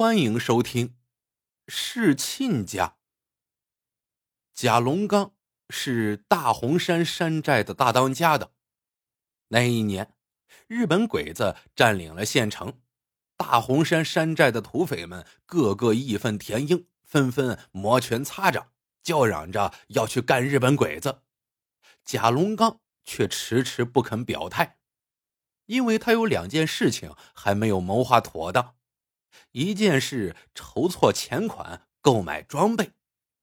欢迎收听《是亲家》。贾龙刚是大红山山寨的大当家的。那一年，日本鬼子占领了县城，大红山山寨的土匪们个个义愤填膺，纷纷摩拳擦掌，叫嚷着要去干日本鬼子。贾龙刚却迟迟不肯表态，因为他有两件事情还没有谋划妥当。一件事筹措钱款购买装备，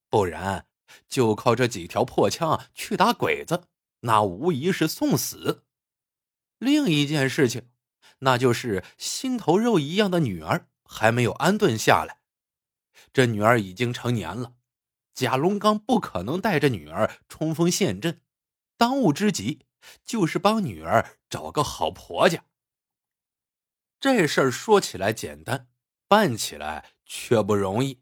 不然就靠这几条破枪去打鬼子，那无疑是送死。另一件事情，那就是心头肉一样的女儿还没有安顿下来。这女儿已经成年了，贾龙刚不可能带着女儿冲锋陷阵，当务之急就是帮女儿找个好婆家。这事儿说起来简单。办起来却不容易。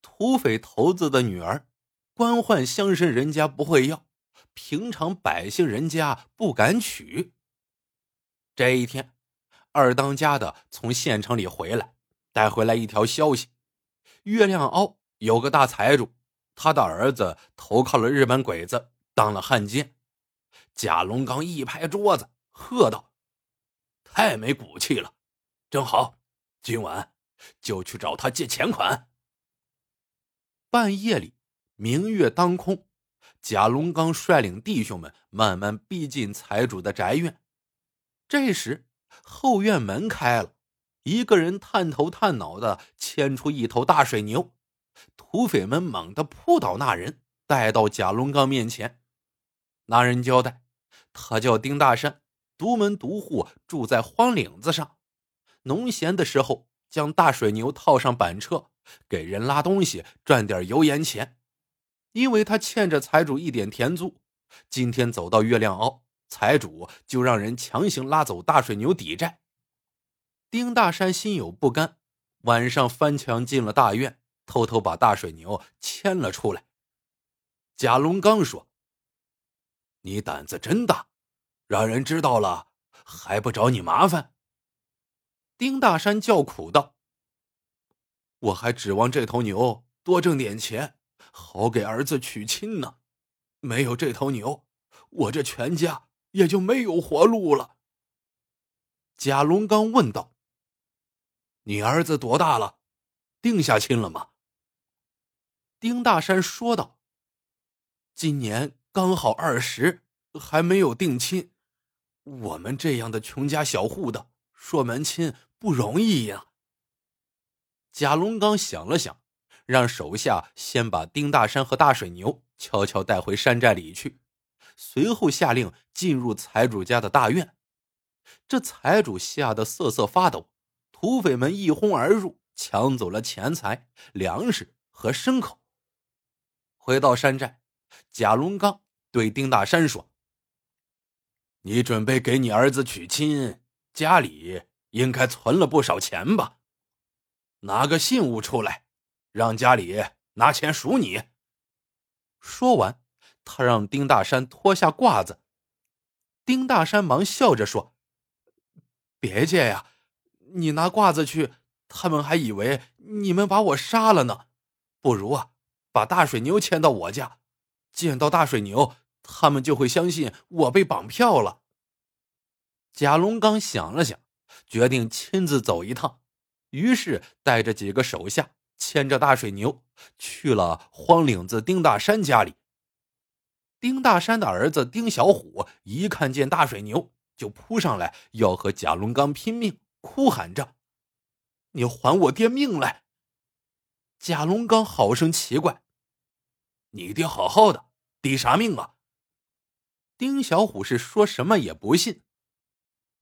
土匪头子的女儿，官宦乡绅人家不会要，平常百姓人家不敢娶。这一天，二当家的从县城里回来，带回来一条消息：月亮凹有个大财主，他的儿子投靠了日本鬼子，当了汉奸。贾龙刚一拍桌子，喝道：“太没骨气了！正好。”今晚就去找他借钱款。半夜里，明月当空，贾龙刚率领弟兄们慢慢逼近财主的宅院。这时，后院门开了，一个人探头探脑的牵出一头大水牛，土匪们猛地扑倒那人，带到贾龙刚面前。那人交代，他叫丁大山，独门独户住在荒岭子上。农闲的时候，将大水牛套上板车，给人拉东西赚点油盐钱。因为他欠着财主一点田租，今天走到月亮凹，财主就让人强行拉走大水牛抵债。丁大山心有不甘，晚上翻墙进了大院，偷偷把大水牛牵了出来。贾龙刚说：“你胆子真大，让人知道了还不找你麻烦。”丁大山叫苦道：“我还指望这头牛多挣点钱，好给儿子娶亲呢。没有这头牛，我这全家也就没有活路了。”贾龙刚问道：“你儿子多大了？定下亲了吗？”丁大山说道：“今年刚好二十，还没有定亲。我们这样的穷家小户的，说门亲。”不容易呀。贾龙刚想了想，让手下先把丁大山和大水牛悄悄带回山寨里去，随后下令进入财主家的大院。这财主吓得瑟瑟发抖，土匪们一哄而入，抢走了钱财、粮食和牲口。回到山寨，贾龙刚对丁大山说：“你准备给你儿子娶亲，家里……”应该存了不少钱吧？拿个信物出来，让家里拿钱赎你。说完，他让丁大山脱下褂子。丁大山忙笑着说：“别介呀，你拿褂子去，他们还以为你们把我杀了呢。不如啊，把大水牛牵到我家，见到大水牛，他们就会相信我被绑票了。”贾龙刚想了想。决定亲自走一趟，于是带着几个手下，牵着大水牛去了荒岭子丁大山家里。丁大山的儿子丁小虎一看见大水牛，就扑上来要和贾龙刚拼命，哭喊着：“你还我爹命来！”贾龙刚好生奇怪：“你爹好好的，抵啥命啊？”丁小虎是说什么也不信。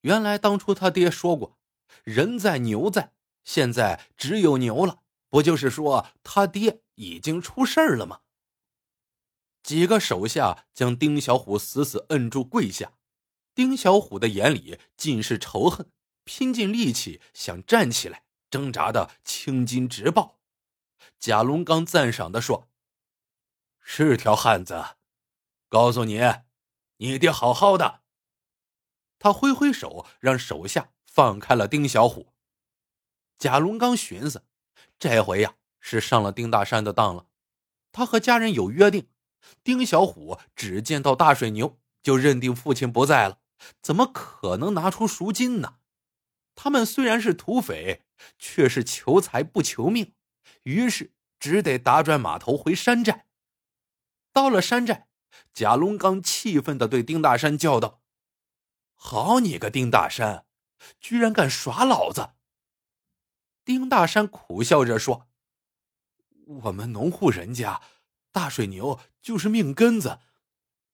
原来当初他爹说过：“人在牛在，现在只有牛了。”不就是说他爹已经出事儿了吗？几个手下将丁小虎死死摁住，跪下。丁小虎的眼里尽是仇恨，拼尽力气想站起来，挣扎的青筋直爆。贾龙刚赞赏的说：“是条汉子，告诉你，你爹好好的。”他挥挥手，让手下放开了丁小虎。贾龙刚寻思，这回呀是上了丁大山的当了。他和家人有约定，丁小虎只见到大水牛就认定父亲不在了，怎么可能拿出赎金呢？他们虽然是土匪，却是求财不求命，于是只得打转马头回山寨。到了山寨，贾龙刚气愤的对丁大山叫道：“好你个丁大山，居然敢耍老子！”丁大山苦笑着说：“我们农户人家，大水牛就是命根子，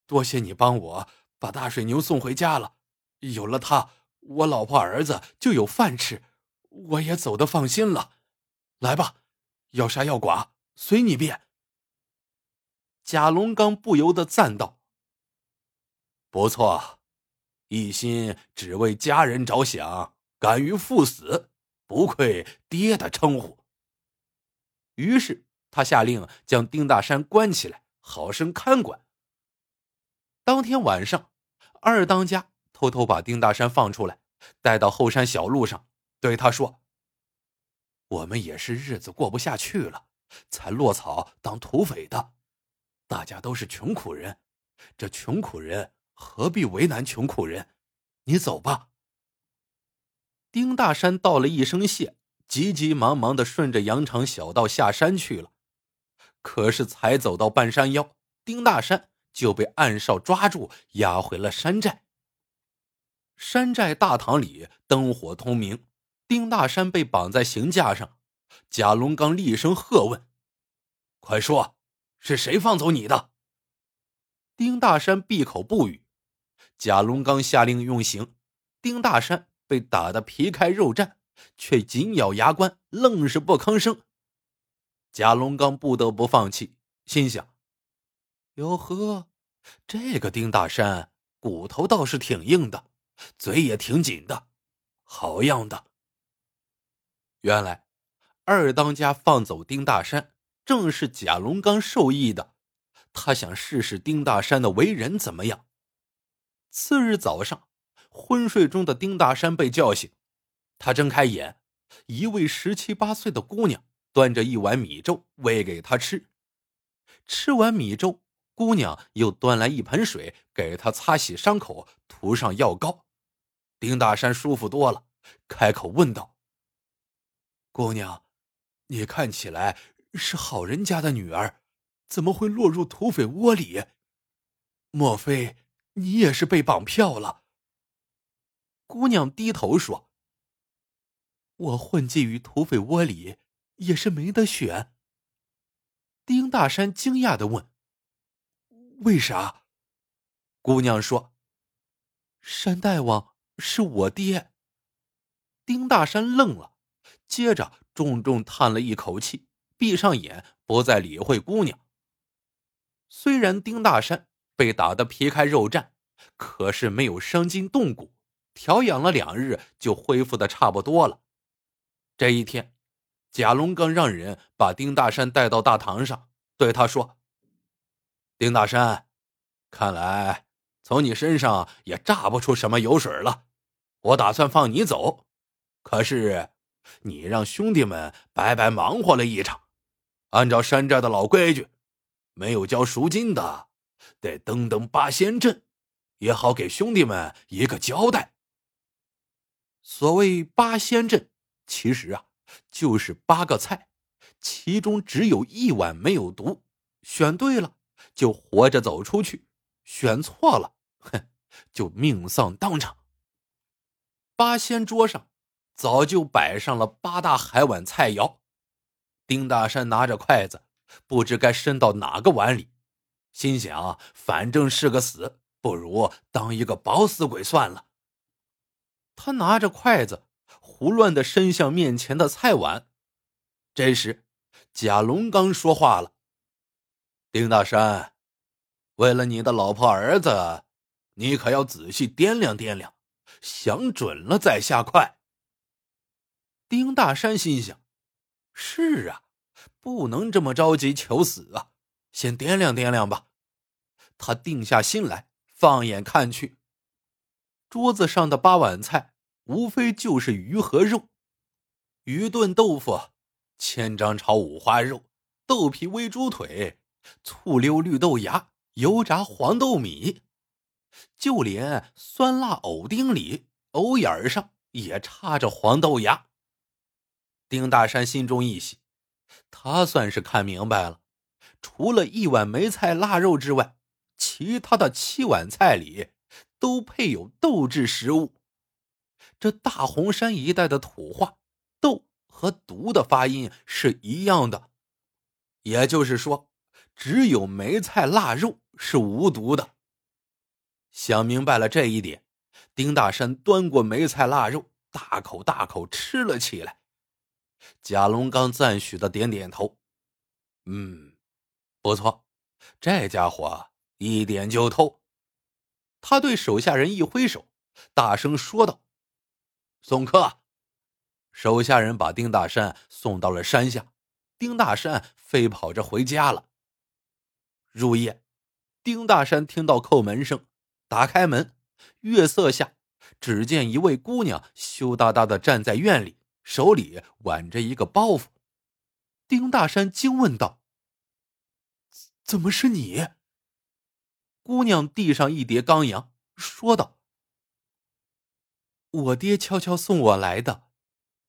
多谢你帮我把大水牛送回家了，有了它。”我老婆儿子就有饭吃，我也走得放心了。来吧，要杀要剐随你便。贾龙刚不由得赞道：“不错，一心只为家人着想，敢于赴死，不愧爹的称呼。”于是他下令将丁大山关起来，好生看管。当天晚上，二当家。偷偷把丁大山放出来，带到后山小路上，对他说：“我们也是日子过不下去了，才落草当土匪的。大家都是穷苦人，这穷苦人何必为难穷苦人？你走吧。”丁大山道了一声谢，急急忙忙的顺着羊肠小道下山去了。可是才走到半山腰，丁大山就被暗哨抓住，押回了山寨。山寨大堂里灯火通明，丁大山被绑在刑架上。贾龙刚厉声喝问：“快说，是谁放走你的？”丁大山闭口不语。贾龙刚下令用刑，丁大山被打得皮开肉绽，却紧咬牙关，愣是不吭声。贾龙刚不得不放弃，心想：“哟呵，这个丁大山骨头倒是挺硬的。”嘴也挺紧的，好样的！原来二当家放走丁大山，正是贾龙刚授意的。他想试试丁大山的为人怎么样。次日早上，昏睡中的丁大山被叫醒，他睁开眼，一位十七八岁的姑娘端着一碗米粥喂给他吃。吃完米粥，姑娘又端来一盆水给他擦洗伤口，涂上药膏。丁大山舒服多了，开口问道：“姑娘，你看起来是好人家的女儿，怎么会落入土匪窝里？莫非你也是被绑票了？”姑娘低头说：“我混迹于土匪窝里，也是没得选。”丁大山惊讶的问：“为啥？”姑娘说：“山大王。”是我爹。丁大山愣了，接着重重叹了一口气，闭上眼，不再理会姑娘。虽然丁大山被打得皮开肉绽，可是没有伤筋动骨，调养了两日就恢复的差不多了。这一天，贾龙刚让人把丁大山带到大堂上，对他说：“丁大山，看来……”从你身上也榨不出什么油水了，我打算放你走，可是你让兄弟们白白忙活了一场。按照山寨的老规矩，没有交赎金的，得登登八仙阵，也好给兄弟们一个交代。所谓八仙阵，其实啊，就是八个菜，其中只有一碗没有毒，选对了就活着走出去。选错了，哼，就命丧当场。八仙桌上早就摆上了八大海碗菜肴，丁大山拿着筷子，不知该伸到哪个碗里，心想：反正是个死，不如当一个饱死鬼算了。他拿着筷子，胡乱的伸向面前的菜碗。这时，贾龙刚说话了：“丁大山。”为了你的老婆儿子，你可要仔细掂量掂量，想准了再下筷。丁大山心想：“是啊，不能这么着急求死啊，先掂量掂量吧。”他定下心来，放眼看去，桌子上的八碗菜，无非就是鱼和肉。鱼炖豆腐，千张炒五花肉，豆皮煨猪腿，醋溜绿豆芽，油炸黄豆米，就连酸辣藕丁里、藕眼上也插着黄豆芽。丁大山心中一喜，他算是看明白了，除了一碗梅菜腊肉之外，其他的七碗菜里都配有豆制食物。这大红山一带的土话，豆和毒的发音是一样的，也就是说，只有梅菜腊肉是无毒的。想明白了这一点，丁大山端过梅菜腊肉，大口大口吃了起来。贾龙刚赞许的点点头，嗯，不错，这家伙一点就透。他对手下人一挥手，大声说道：“送客！”手下人把丁大山送到了山下，丁大山飞跑着回家了。入夜，丁大山听到叩门声，打开门，月色下，只见一位姑娘羞答答的站在院里。手里挽着一个包袱，丁大山惊问道：“怎么是你？”姑娘递上一叠钢洋，说道：“我爹悄悄送我来的，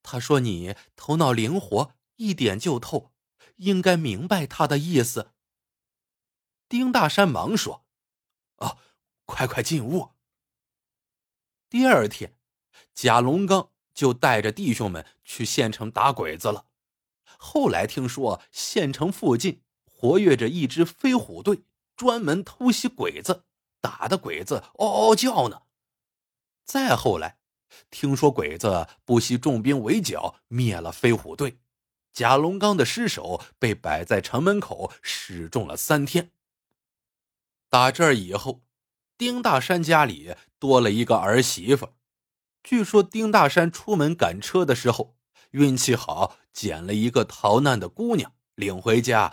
他说你头脑灵活，一点就透，应该明白他的意思。”丁大山忙说：“哦，快快进屋。”第二天，贾龙刚。就带着弟兄们去县城打鬼子了。后来听说县城附近活跃着一支飞虎队，专门偷袭鬼子，打的鬼子嗷嗷叫呢。再后来，听说鬼子不惜重兵围剿，灭了飞虎队。贾龙刚的尸首被摆在城门口示众了三天。打这儿以后，丁大山家里多了一个儿媳妇。据说丁大山出门赶车的时候，运气好，捡了一个逃难的姑娘，领回家